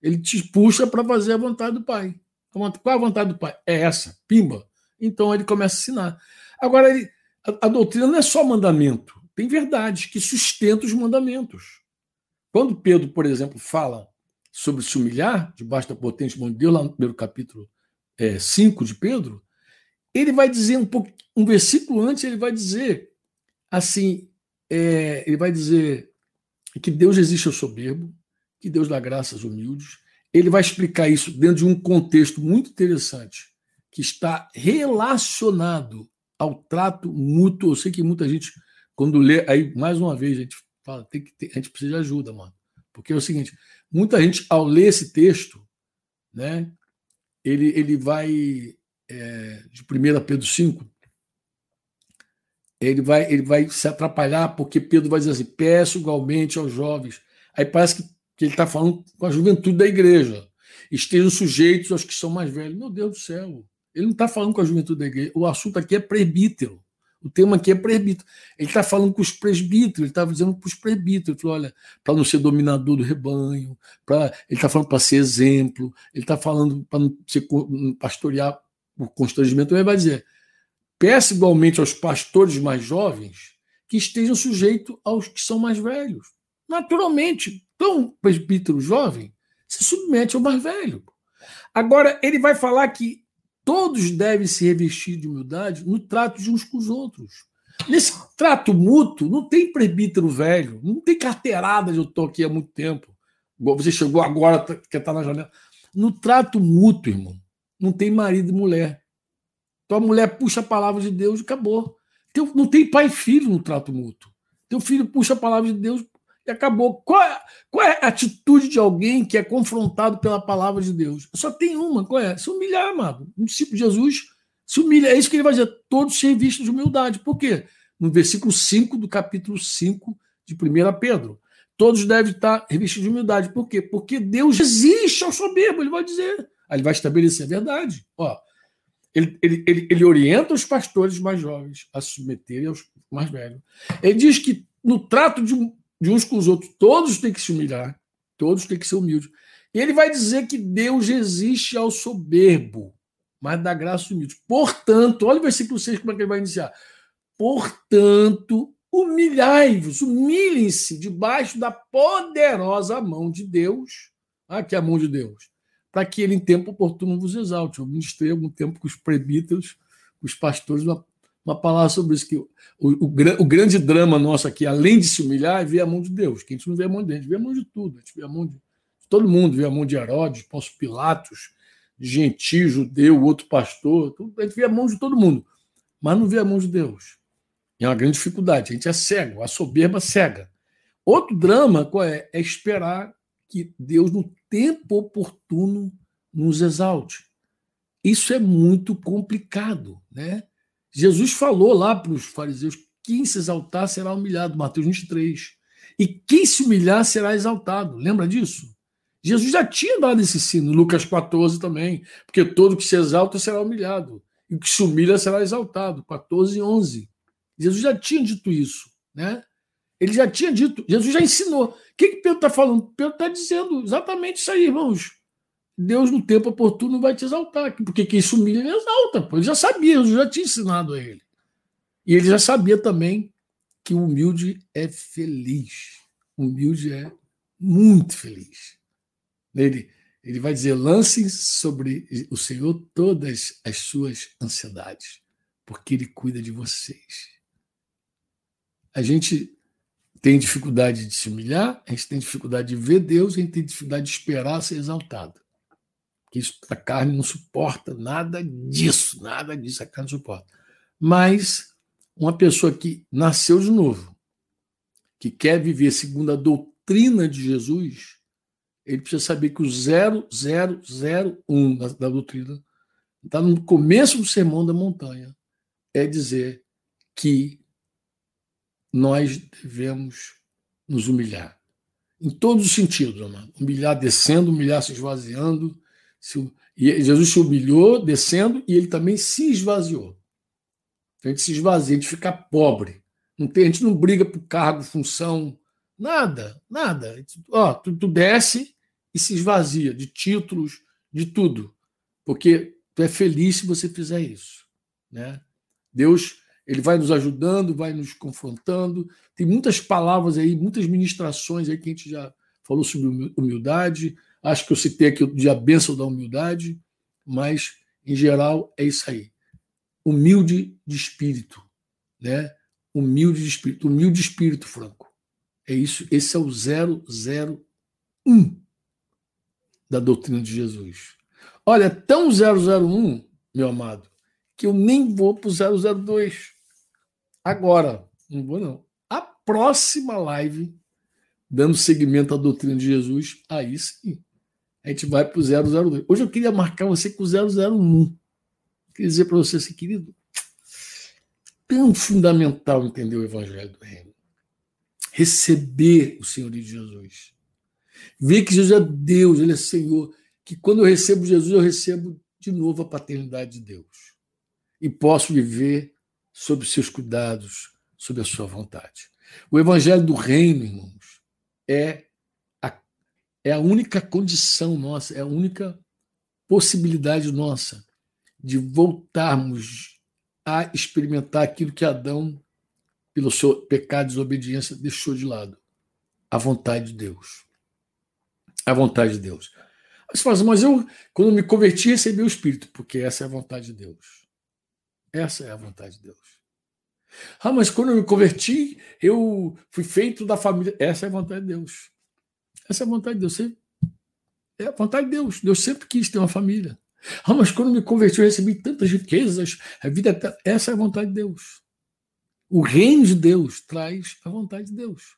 Ele te puxa para fazer a vontade do Pai. Qual a vontade do Pai? É essa, pimba. Então ele começa a ensinar. Agora, ele, a, a doutrina não é só mandamento, tem verdades que sustentam os mandamentos. Quando Pedro, por exemplo, fala sobre se humilhar debaixo da potente mão de Deus, lá no primeiro capítulo 5 é, de Pedro, ele vai dizer um pouco, um versículo antes, ele vai dizer assim, é, ele vai dizer que Deus existe ao soberbo, que Deus dá graças aos humildes. Ele vai explicar isso dentro de um contexto muito interessante, que está relacionado ao trato mútuo. Eu sei que muita gente, quando lê, aí mais uma vez a gente fala, tem que ter, a gente precisa de ajuda, mano. Porque é o seguinte, muita gente ao ler esse texto, né, ele, ele vai é, de 1 Pedro 5, ele vai, ele vai se atrapalhar, porque Pedro vai dizer assim: peço igualmente aos jovens. Aí parece que, que ele está falando com a juventude da igreja. Estejam sujeitos aos que são mais velhos. Meu Deus do céu. Ele não está falando com a juventude da igreja. O assunto aqui é presbítero. O tema aqui é presbítero. Ele está falando com os presbíteros, ele estava dizendo para os presbíteros, ele falou, olha, para não ser dominador do rebanho, pra, ele está falando para ser exemplo, ele está falando para não ser pastorear por constrangimento, ele vai dizer, Peça igualmente aos pastores mais jovens que estejam sujeitos aos que são mais velhos. Naturalmente, então, presbítero jovem se submete ao mais velho. Agora, ele vai falar que todos devem se revestir de humildade no trato de uns com os outros. Nesse trato mútuo, não tem presbítero velho, não tem carteirada de eu estou aqui há muito tempo. Você chegou agora, tá, quer estar tá na janela. No trato mútuo, irmão, não tem marido e mulher. Tua mulher puxa a palavra de Deus e acabou. Teu, não tem pai e filho no trato mútuo. Teu filho puxa a palavra de Deus e acabou. Qual é, qual é a atitude de alguém que é confrontado pela palavra de Deus? Só tem uma, qual é? Se humilhar, amado. Um discípulo de Jesus se humilha. É isso que ele vai dizer. Todos ser vistos de humildade. Por quê? No versículo 5 do capítulo 5 de 1 Pedro. Todos devem estar revestidos de humildade. Por quê? Porque Deus existe ao soberbo, ele vai dizer. Aí ele vai estabelecer a verdade. Ó, ele, ele, ele, ele orienta os pastores mais jovens a se submeterem aos mais velhos. Ele diz que no trato de, de uns com os outros, todos têm que se humilhar, todos têm que ser humildes. E ele vai dizer que Deus resiste ao soberbo, mas dá graça aos humildes. Portanto, olha o versículo 6, como é que ele vai iniciar. Portanto, humilhai-vos, humilhem-se debaixo da poderosa mão de Deus. Aqui é a mão de Deus para que ele, em tempo oportuno, vos exalte. Eu ministrei algum tempo com os presbíteros, com os pastores, uma, uma palavra sobre isso, que o, o, o, grande drama nosso aqui, além de se humilhar, é ver a mão de Deus, que a gente não vê a mão de Deus, a gente vê a mão de tudo, a gente vê a mão de todo mundo, vê a mão de Herodes, Pôncio Pilatos, de gentil, judeu, outro pastor, tudo, a gente vê a mão de todo mundo, mas não vê a mão de Deus. É uma grande dificuldade, a gente é cego, a soberba cega. Outro drama qual é? É esperar que Deus, no tempo oportuno, nos exalte. Isso é muito complicado. Né? Jesus falou lá para os fariseus: quem se exaltar será humilhado, Mateus 23. E quem se humilhar será exaltado. Lembra disso? Jesus já tinha dado esse ensino, Lucas 14 também, porque todo que se exalta será humilhado, e o que se humilha será exaltado, 14 e 11. Jesus já tinha dito isso, né? Ele já tinha dito, Jesus já ensinou. O que, que Pedro está falando? Pedro está dizendo exatamente isso aí, irmãos. Deus, no tempo oportuno, vai te exaltar. Porque quem se humilha, ele exalta. Ele já sabia, Jesus já tinha ensinado a ele. E ele já sabia também que o humilde é feliz. O humilde é muito feliz. Ele, ele vai dizer: lancem sobre o Senhor todas as suas ansiedades, porque Ele cuida de vocês. A gente tem dificuldade de se humilhar, a gente tem dificuldade de ver Deus, a gente tem dificuldade de esperar ser exaltado. Porque isso, a carne não suporta nada disso, nada disso a carne não suporta. Mas uma pessoa que nasceu de novo, que quer viver segundo a doutrina de Jesus, ele precisa saber que o 0001 da, da doutrina está no começo do sermão da montanha, é dizer que nós devemos nos humilhar. Em todos os sentidos, amado. Humilhar descendo, humilhar se esvaziando. Se, Jesus se humilhou descendo e ele também se esvaziou. A gente se esvazia, a gente fica pobre. Não tem, a gente não briga por cargo, função, nada, nada. Ó, tu, tu desce e se esvazia de títulos, de tudo, porque tu é feliz se você fizer isso, né? Deus, ele vai nos ajudando, vai nos confrontando. Tem muitas palavras aí, muitas ministrações aí que a gente já falou sobre humildade. Acho que eu citei aqui de a bênção da humildade, mas em geral é isso aí. Humilde de espírito, né? Humilde de espírito, humilde de espírito, Franco. É isso, esse é o 001 da doutrina de Jesus. Olha, tão 001, meu amado, que eu nem vou para o 002. Agora, não vou não. A próxima live, dando seguimento à doutrina de Jesus, aí sim, a gente vai para o 002. Hoje eu queria marcar você com o 001. Queria dizer para você assim, querido, tão fundamental entender o Evangelho do Reino. Receber o Senhor de Jesus Ver que Jesus é Deus, Ele é Senhor. Que quando eu recebo Jesus, eu recebo de novo a paternidade de Deus. E posso viver sob seus cuidados, sob a sua vontade. O Evangelho do Reino, irmãos, é a, é a única condição nossa, é a única possibilidade nossa de voltarmos a experimentar aquilo que Adão, pelo seu pecado e desobediência, deixou de lado a vontade de Deus a vontade de Deus. Assim, mas eu, quando me converti, recebi o Espírito, porque essa é a vontade de Deus. Essa é a vontade de Deus. Ah, mas quando eu me converti, eu fui feito da família. Essa é a vontade de Deus. Essa é a vontade de Deus. É a vontade de Deus. Deus sempre quis ter uma família. Ah, mas quando me converti, eu recebi tantas riquezas. A vida. Essa é a vontade de Deus. O reino de Deus traz a vontade de Deus.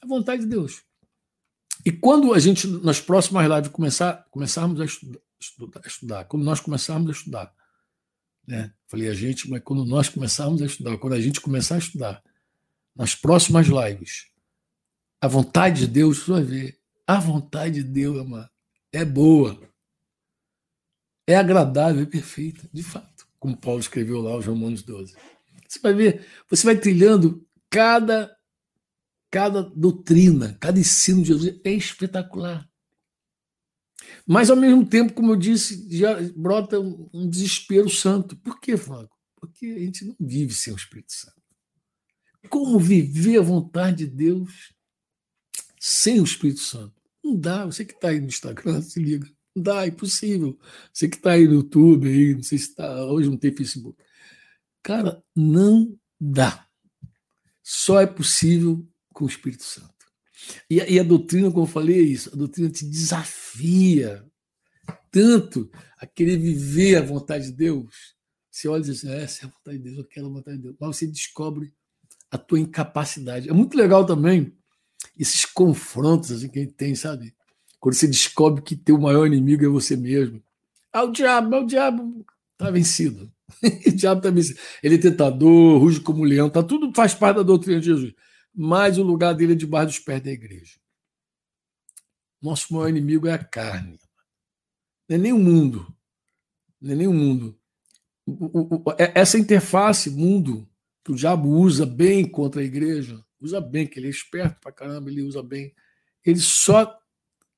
A vontade de Deus. E quando a gente, nas próximas lives, começar, começarmos a estudar, estudar, estudar, quando nós começarmos a estudar, né? Falei a gente, mas quando nós começarmos a estudar, quando a gente começar a estudar, nas próximas lives, a vontade de Deus, você vai ver, a vontade de Deus, amado, é boa, é agradável, é perfeita, de fato, como Paulo escreveu lá os Romanos 12. Você vai ver, você vai trilhando cada Cada doutrina, cada ensino de Jesus é espetacular. Mas, ao mesmo tempo, como eu disse, já brota um desespero santo. Por quê, Franco? Porque a gente não vive sem o Espírito Santo. Como viver a vontade de Deus sem o Espírito Santo? Não dá. Você que está aí no Instagram, se liga. Não dá, é impossível. Você que está aí no YouTube, aí, não sei se está. Hoje não tem Facebook. Cara, não dá. Só é possível com o Espírito Santo. E, e a doutrina, como eu falei, é isso. A doutrina te desafia tanto a querer viver a vontade de Deus. Você olha e diz assim, essa é a vontade de Deus, eu quero a vontade de Deus. Mas você descobre a tua incapacidade. É muito legal também esses confrontos assim, que a gente tem, sabe? Quando você descobre que teu maior inimigo é você mesmo. Ah, o diabo, ah, o diabo está vencido. [laughs] o diabo está vencido. Ele é tentador, ruge como leão, tá, tudo faz parte da doutrina de Jesus mas o lugar dele é debaixo dos pés da igreja. Nosso maior inimigo é a carne. Não é nem o mundo. Não é nem o mundo. É, essa interface mundo que o diabo usa bem contra a igreja, usa bem, que ele é esperto pra caramba, ele usa bem. Ele só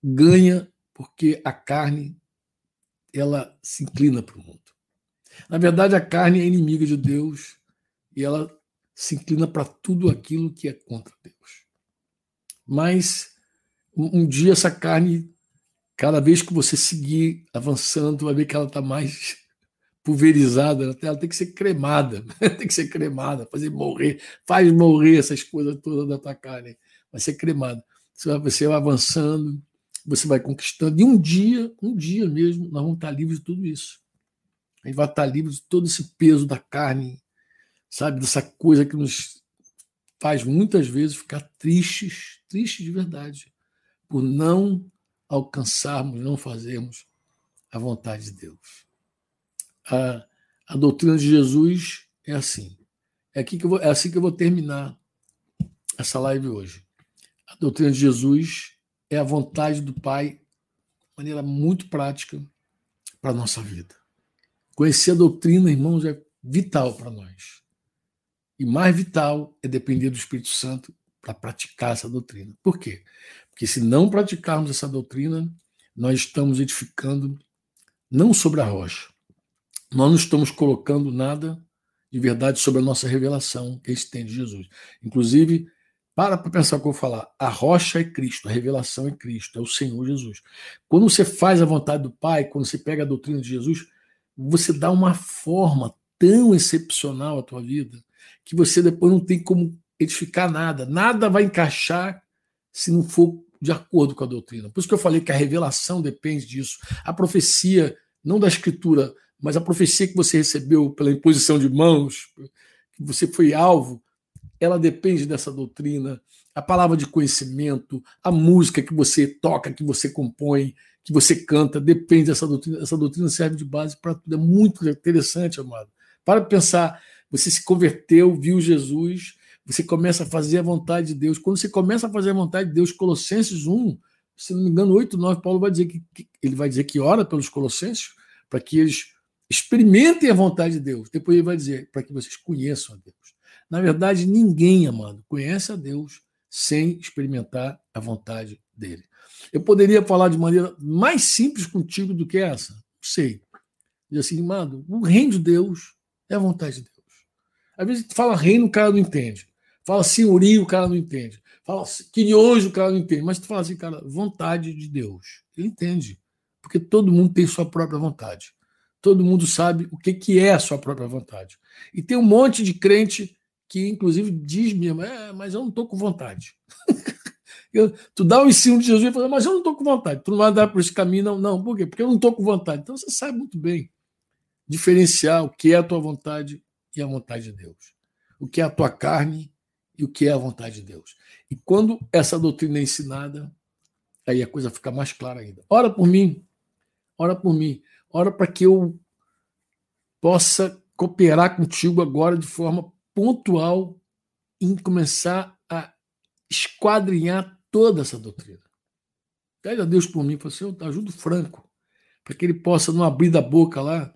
ganha porque a carne ela se inclina para o mundo. Na verdade, a carne é inimiga de Deus e ela se inclina para tudo aquilo que é contra Deus. Mas um dia essa carne, cada vez que você seguir avançando, vai ver que ela está mais pulverizada ela tem que ser cremada, [laughs] tem que ser cremada, fazer morrer, faz morrer essas coisas todas da tua carne, vai ser cremada. Você vai, você vai avançando, você vai conquistando, e um dia, um dia mesmo, nós vamos estar livres de tudo isso. A gente vai estar livre de todo esse peso da carne, sabe, dessa coisa que nos faz muitas vezes ficar tristes, tristes de verdade, por não alcançarmos, não fazermos a vontade de Deus. A, a doutrina de Jesus é assim. É, aqui que vou, é assim que eu vou terminar essa live hoje. A doutrina de Jesus é a vontade do Pai de maneira muito prática para a nossa vida. Conhecer a doutrina, irmãos, é vital para nós. E mais vital é depender do Espírito Santo para praticar essa doutrina. Por quê? Porque se não praticarmos essa doutrina, nós estamos edificando não sobre a rocha. Nós não estamos colocando nada de verdade sobre a nossa revelação que a gente tem de Jesus. Inclusive, para para pensar o que eu vou falar. A rocha é Cristo, a revelação é Cristo, é o Senhor Jesus. Quando você faz a vontade do Pai, quando você pega a doutrina de Jesus, você dá uma forma tão excepcional à tua vida que você depois não tem como edificar nada. Nada vai encaixar se não for de acordo com a doutrina. Por isso que eu falei que a revelação depende disso. A profecia não da escritura, mas a profecia que você recebeu pela imposição de mãos, que você foi alvo, ela depende dessa doutrina. A palavra de conhecimento, a música que você toca, que você compõe, que você canta, depende dessa doutrina. Essa doutrina serve de base para tudo. É muito interessante, amado. Para pensar, você se converteu, viu Jesus, você começa a fazer a vontade de Deus. Quando você começa a fazer a vontade de Deus, Colossenses 1, se não me engano, 8, 9, Paulo vai dizer que, que ele vai dizer que ora pelos colossenses para que eles experimentem a vontade de Deus. Depois ele vai dizer para que vocês conheçam a Deus. Na verdade, ninguém, amado, conhece a Deus sem experimentar a vontade dele. Eu poderia falar de maneira mais simples contigo do que essa? Sei. Diz assim, amado, o reino de Deus é a vontade de Deus. Às vezes fala reino, o cara não entende. Fala senhorio, o cara não entende. Fala que hoje o cara não entende, mas tu fala assim, cara, vontade de Deus. Ele entende. Porque todo mundo tem sua própria vontade. Todo mundo sabe o que, que é a sua própria vontade. E tem um monte de crente que, inclusive, diz mesmo, é, mas eu não estou com vontade. [laughs] eu, tu dá o ensino de Jesus e fala, mas eu não estou com vontade. Tu não vai dar por esse caminho, não. Não, por quê? Porque eu não estou com vontade. Então você sabe muito bem diferenciar o que é a tua vontade e a vontade de Deus. O que é a tua carne e o que é a vontade de Deus. E quando essa doutrina é ensinada, aí a coisa fica mais clara ainda. Ora por mim, ora por mim, ora para que eu possa cooperar contigo agora de forma pontual em começar a esquadrinhar toda essa doutrina. Pede a Deus por mim, fala assim, eu ajudo Franco, para que ele possa, não abrir da boca lá,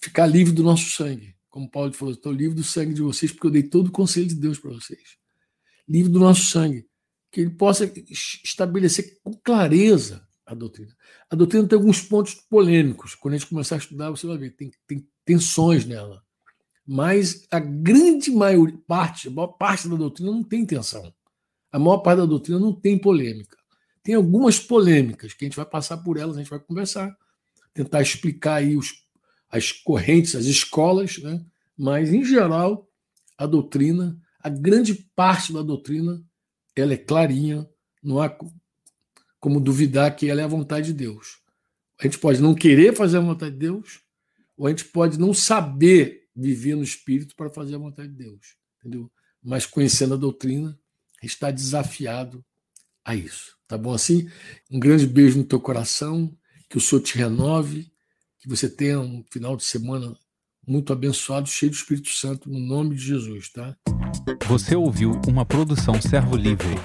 ficar livre do nosso sangue. Como Paulo falou, estou livre do sangue de vocês, porque eu dei todo o conselho de Deus para vocês. Livre do nosso sangue. Que ele possa estabelecer com clareza a doutrina. A doutrina tem alguns pontos polêmicos. Quando a gente começar a estudar, você vai ver, tem, tem tensões nela. Mas a grande maioria, parte, a maior parte da doutrina não tem tensão. A maior parte da doutrina não tem polêmica. Tem algumas polêmicas que a gente vai passar por elas, a gente vai conversar, tentar explicar aí os as correntes, as escolas, né? mas, em geral, a doutrina, a grande parte da doutrina, ela é clarinha, não há como duvidar que ela é a vontade de Deus. A gente pode não querer fazer a vontade de Deus, ou a gente pode não saber viver no Espírito para fazer a vontade de Deus. Entendeu? Mas conhecendo a doutrina, está desafiado a isso. Tá bom assim? Um grande beijo no teu coração, que o Senhor te renove, que você tenha um final de semana muito abençoado, cheio do Espírito Santo, no nome de Jesus, tá? Você ouviu uma produção Servo Livre.